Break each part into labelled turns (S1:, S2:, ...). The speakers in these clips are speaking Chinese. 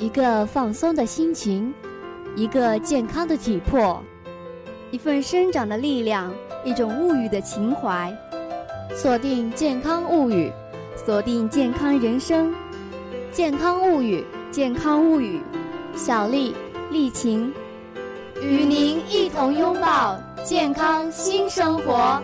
S1: 一个放松的心情，一个健康的体魄，
S2: 一份生长的力量，一种物语的情怀。
S1: 锁定健康物语，
S2: 锁定健康人生。健康物语，健康物语。小丽、丽琴，与您一同拥抱健康新生活。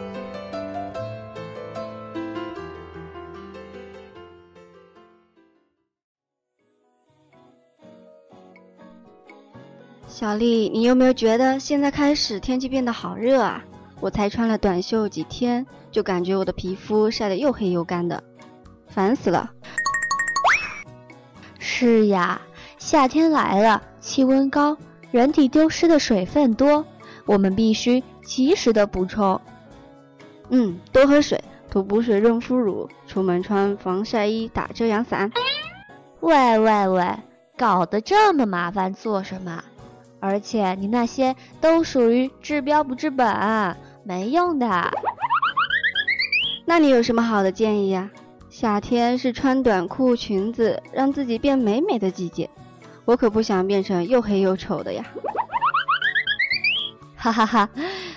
S3: 小丽，你有没有觉得现在开始天气变得好热啊？我才穿了短袖几天，就感觉我的皮肤晒得又黑又干的，烦死了。
S4: 是呀，夏天来了，气温高，人体丢失的水分多，我们必须及时的补充。
S3: 嗯，多喝水，涂补水润肤乳，出门穿防晒衣，打遮阳伞。
S4: 喂喂喂，搞得这么麻烦做什么？而且你那些都属于治标不治本，没用的。
S3: 那你有什么好的建议呀？夏天是穿短裤裙子让自己变美美的季节，我可不想变成又黑又丑的呀。
S4: 哈哈哈，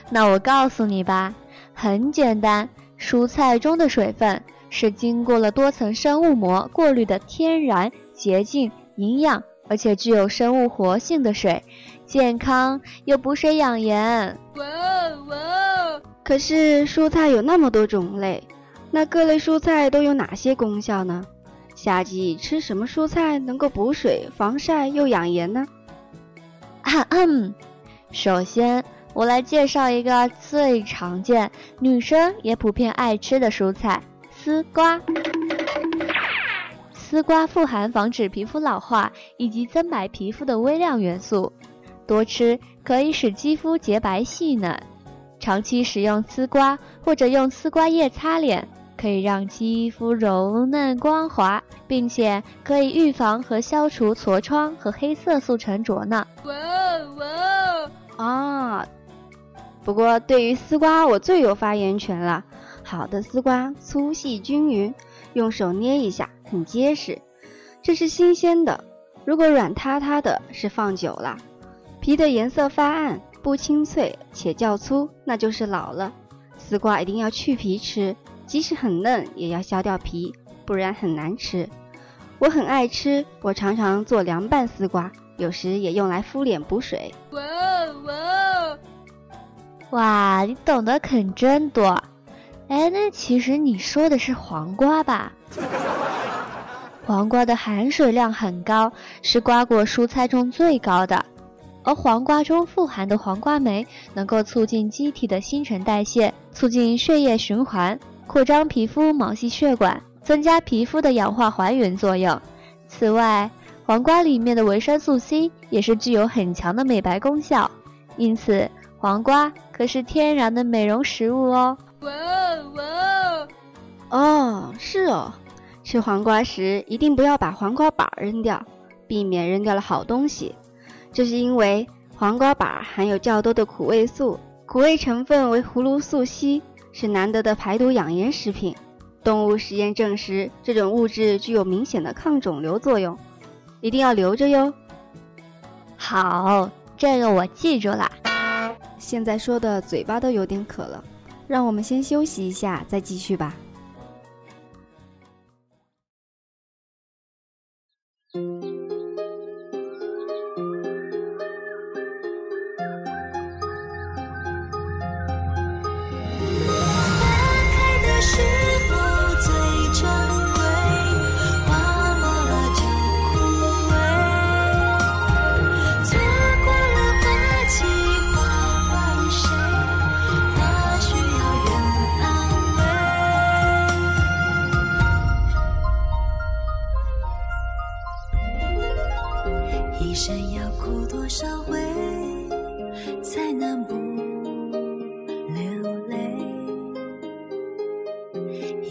S4: 那我告诉你吧，很简单，蔬菜中的水分是经过了多层生物膜过滤的天然、洁净、营养。而且具有生物活性的水，健康又补水养颜。哇
S3: 哇！可是蔬菜有那么多种类，那各类蔬菜都有哪些功效呢？夏季吃什么蔬菜能够补水、防晒又养颜呢？
S4: 啊嗯，首先我来介绍一个最常见、女生也普遍爱吃的蔬菜——丝瓜。丝瓜富含防止皮肤老化以及增白皮肤的微量元素，多吃可以使肌肤洁白细嫩。长期使用丝瓜或者用丝瓜叶擦脸，可以让肌肤柔嫩光滑，并且可以预防和消除痤疮和黑色素沉着呢。哇
S3: 哇啊！不过对于丝瓜，我最有发言权了。好的丝瓜粗细均匀，用手捏一下。很结实，这是新鲜的。如果软塌塌的，是放久了，皮的颜色发暗，不清脆且较粗，那就是老了。丝瓜一定要去皮吃，即使很嫩，也要削掉皮，不然很难吃。我很爱吃，我常常做凉拌丝瓜，有时也用来敷脸补水。哇哦
S4: 哇哦哇！你懂得可真多。哎，那其实你说的是黄瓜吧？黄瓜的含水量很高，是瓜果蔬菜中最高的。而黄瓜中富含的黄瓜酶能够促进机体的新陈代谢，促进血液循环，扩张皮肤毛细血管，增加皮肤的氧化还原作用。此外，黄瓜里面的维生素 C 也是具有很强的美白功效，因此黄瓜可是天然的美容食物哦。哇
S3: 哇！哦，是哦。吃黄瓜时一定不要把黄瓜板扔掉，避免扔掉了好东西。这是因为黄瓜板含有较多的苦味素，苦味成分为葫芦素硒，是难得的排毒养颜食品。动物实验证实，这种物质具有明显的抗肿瘤作用，一定要留着哟。
S4: 好，这个我记住了。
S2: 现在说的嘴巴都有点渴了，让我们先休息一下，再继续吧。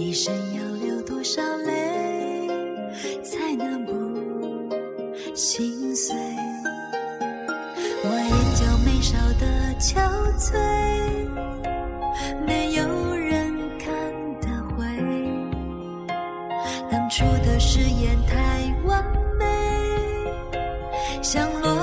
S2: 一生要流多少泪才能不心碎。我眼角眉梢的憔悴没有人看得会
S5: 当初的誓言太完美像落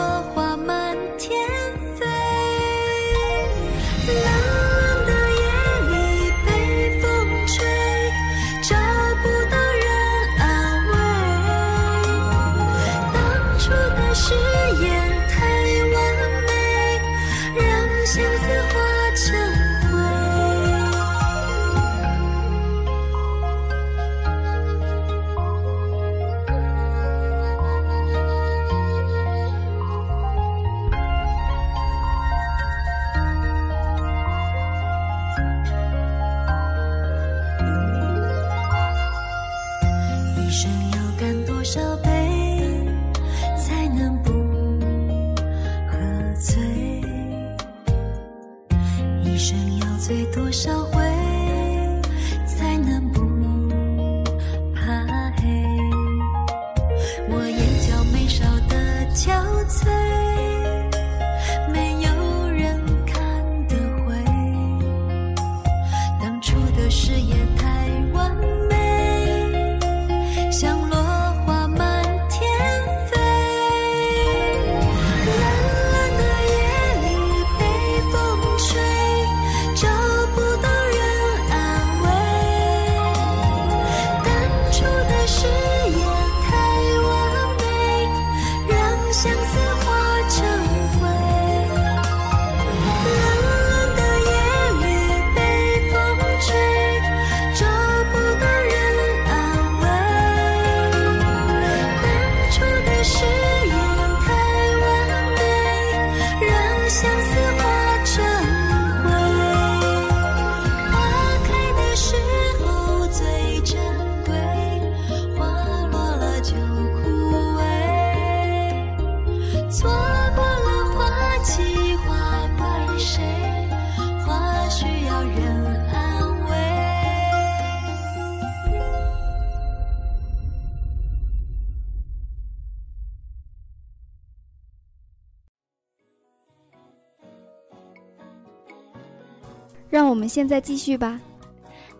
S2: 让我们现在继续吧。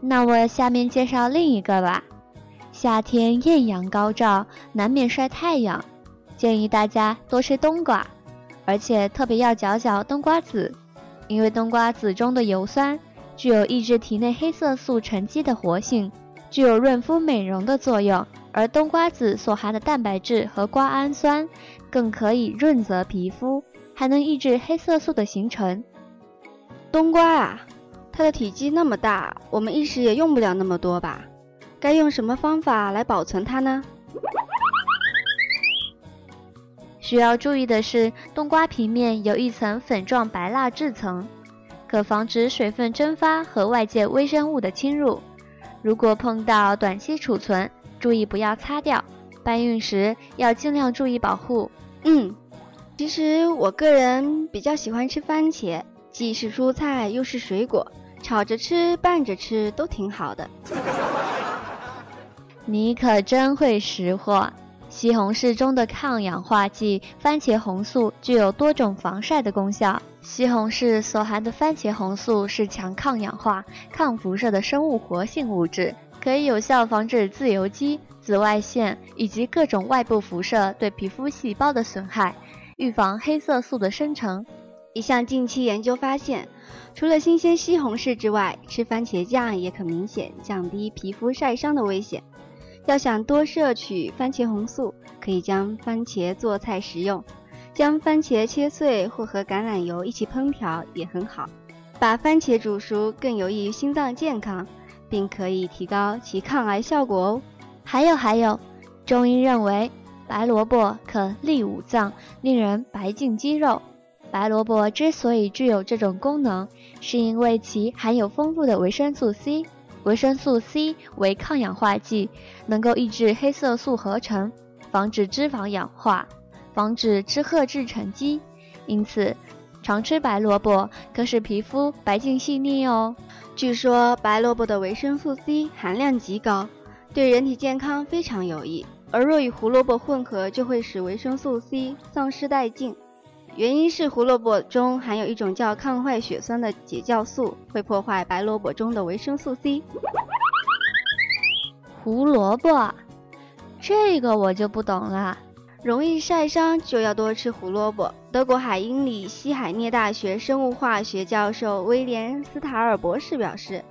S4: 那我下面介绍另一个吧。夏天艳阳高照，难免晒太阳，建议大家多吃冬瓜，而且特别要嚼嚼冬瓜籽，因为冬瓜籽中的油酸具有抑制体内黑色素沉积的活性，具有润肤美容的作用。而冬瓜籽所含的蛋白质和瓜氨酸更可以润泽皮肤，还能抑制黑色素的形成。
S3: 冬瓜啊！它的体积那么大，我们一时也用不了那么多吧？该用什么方法来保存它呢？
S4: 需要注意的是，冬瓜皮面有一层粉状白蜡质层，可防止水分蒸发和外界微生物的侵入。如果碰到短期储存，注意不要擦掉。搬运时要尽量注意保护。
S3: 嗯，其实我个人比较喜欢吃番茄，既是蔬菜又是水果。炒着吃、拌着吃都挺好的。
S4: 你可真会识货！西红柿中的抗氧化剂番茄红素具有多种防晒的功效。西红柿所含的番茄红素是强抗氧化、抗辐射的生物活性物质，可以有效防止自由基、紫外线以及各种外部辐射对皮肤细胞的损害，预防黑色素的生成。
S3: 一项近期研究发现。除了新鲜西红柿之外，吃番茄酱也可明显降低皮肤晒伤的危险。要想多摄取番茄红素，可以将番茄做菜食用，将番茄切碎或和橄榄油一起烹调也很好。把番茄煮熟更有益于心脏健康，并可以提高其抗癌效果哦。
S4: 还有还有，中医认为白萝卜可利五脏，令人白净肌肉。白萝卜之所以具有这种功能，是因为其含有丰富的维生素 C。维生素 C 为抗氧化剂，能够抑制黑色素合成，防止脂肪氧化，防止脂褐质沉积。因此，常吃白萝卜可使皮肤白净细腻哦。
S3: 据说白萝卜的维生素 C 含量极高，对人体健康非常有益。而若与胡萝卜混合，就会使维生素 C 丧失殆尽。原因是胡萝卜中含有一种叫抗坏血酸的解酵素，会破坏白萝卜中的维生素 C。
S4: 胡萝卜，这个我就不懂了。
S3: 容易晒伤就要多吃胡萝卜。德国海因里希海涅大学生物化学教授威廉斯塔尔博士表示，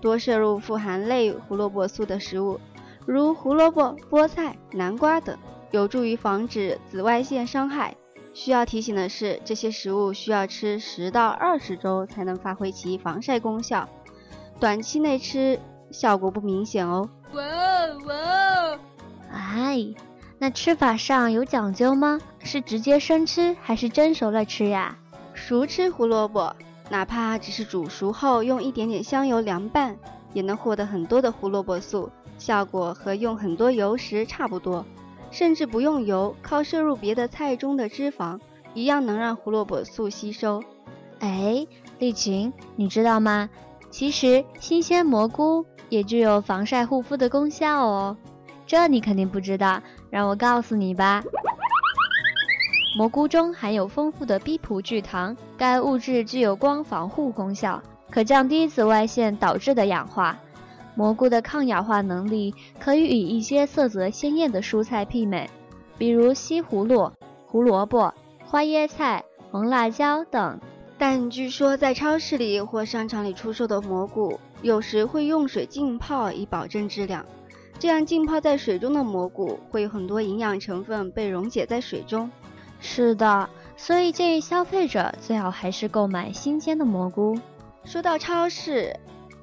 S3: 多摄入富含类胡萝卜素的食物，如胡萝卜、菠菜、南瓜等，有助于防止紫外线伤害。需要提醒的是，这些食物需要吃十到二十周才能发挥其防晒功效，短期内吃效果不明显哦。哇哦哇
S4: 哦！哎，那吃法上有讲究吗？是直接生吃还是蒸熟了吃呀？
S3: 熟吃胡萝卜，哪怕只是煮熟后用一点点香油凉拌，也能获得很多的胡萝卜素，效果和用很多油时差不多，甚至不用油，靠摄入别的菜中的脂肪，一样能让胡萝卜素吸收。
S4: 哎，丽琴，你知道吗？其实新鲜蘑菇也具有防晒护肤的功效哦，这你肯定不知道，让我告诉你吧。蘑菇中含有丰富的 B 葡聚糖，该物质具有光防护功效，可降低紫外线导致的氧化。蘑菇的抗氧化能力可以与一些色泽鲜艳的蔬菜媲美，比如西葫芦、胡萝卜、花椰菜、红辣椒等。
S3: 但据说，在超市里或商场里出售的蘑菇，有时会用水浸泡以保证质量。这样浸泡在水中的蘑菇，会有很多营养成分被溶解在水中。
S4: 是的，所以建议消费者最好还是购买新鲜的蘑菇。
S3: 说到超市，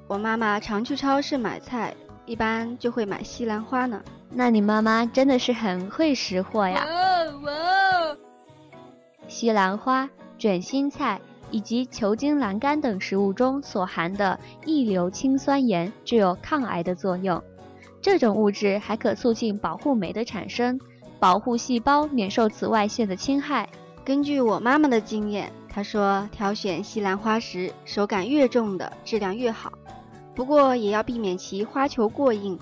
S3: 我妈妈常去超市买菜，一般就会买西兰花呢。
S4: 那你妈妈真的是很会识货呀！西兰花、卷心菜。以及球茎栏杆等食物中所含的异硫氰酸盐具有抗癌的作用，这种物质还可促进保护酶的产生，保护细胞免受紫外线的侵害。
S3: 根据我妈妈的经验，她说挑选西兰花时，手感越重的质量越好，不过也要避免其花球过硬。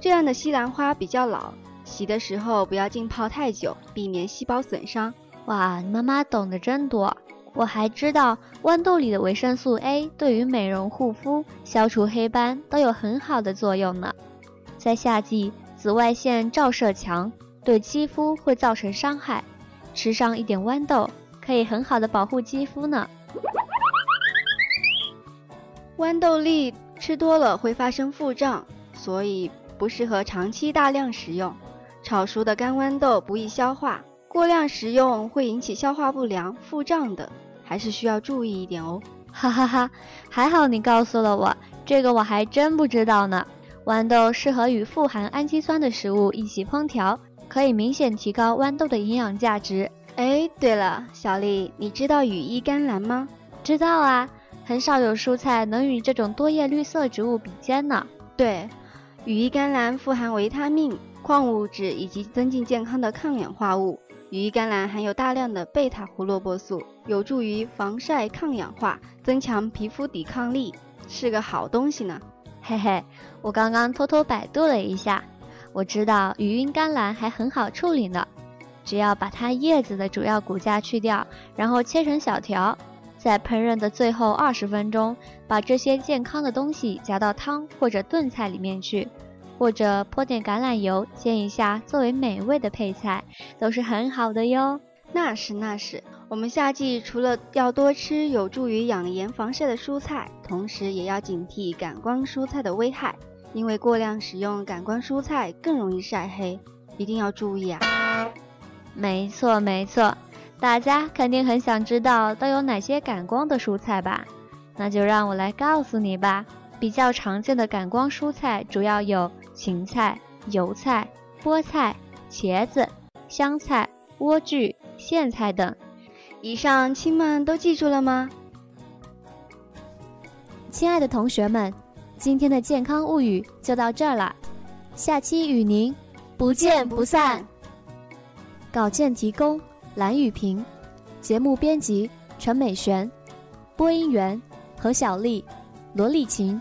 S3: 这样的西兰花比较老，洗的时候不要浸泡太久，避免细胞损伤。
S4: 哇，妈妈懂得真多。我还知道豌豆里的维生素 A 对于美容护肤、消除黑斑都有很好的作用呢。在夏季，紫外线照射强，对肌肤会造成伤害，吃上一点豌豆可以很好的保护肌肤呢。
S3: 豌豆粒吃多了会发生腹胀，所以不适合长期大量食用。炒熟的干豌豆不易消化。过量食用会引起消化不良、腹胀等，还是需要注意一点哦。
S4: 哈哈哈，还好你告诉了我，这个我还真不知道呢。豌豆适合与富含氨基酸的食物一起烹调，可以明显提高豌豆的营养价值。
S3: 哎，对了，小丽，你知道羽衣甘蓝吗？
S4: 知道啊，很少有蔬菜能与这种多叶绿色植物比肩呢。
S3: 对，羽衣甘蓝富含维他命、矿物质以及增进健康的抗氧化物。羽衣甘蓝含有大量的贝塔胡萝卜素，有助于防晒、抗氧化，增强皮肤抵抗力，是个好东西呢。
S4: 嘿嘿，我刚刚偷偷百度了一下，我知道羽衣甘蓝还很好处理呢，只要把它叶子的主要骨架去掉，然后切成小条，在烹饪的最后二十分钟，把这些健康的东西夹到汤或者炖菜里面去。或者泼点橄榄油煎一下，作为美味的配菜，都是很好的哟。
S3: 那是那是，我们夏季除了要多吃有助于养颜防晒的蔬菜，同时也要警惕感光蔬菜的危害，因为过量使用感光蔬菜更容易晒黑，一定要注意啊。
S4: 没错没错，大家肯定很想知道都有哪些感光的蔬菜吧？那就让我来告诉你吧。比较常见的感光蔬菜主要有。芹菜、油菜、菠菜、茄子、香菜、莴苣、苋菜等，
S3: 以上亲们都记住了吗？
S1: 亲爱的同学们，今天的健康物语就到这儿了，下期与您
S2: 不见不散。
S1: 稿件提供蓝雨萍，节目编辑陈美璇，播音员何小丽、罗丽琴。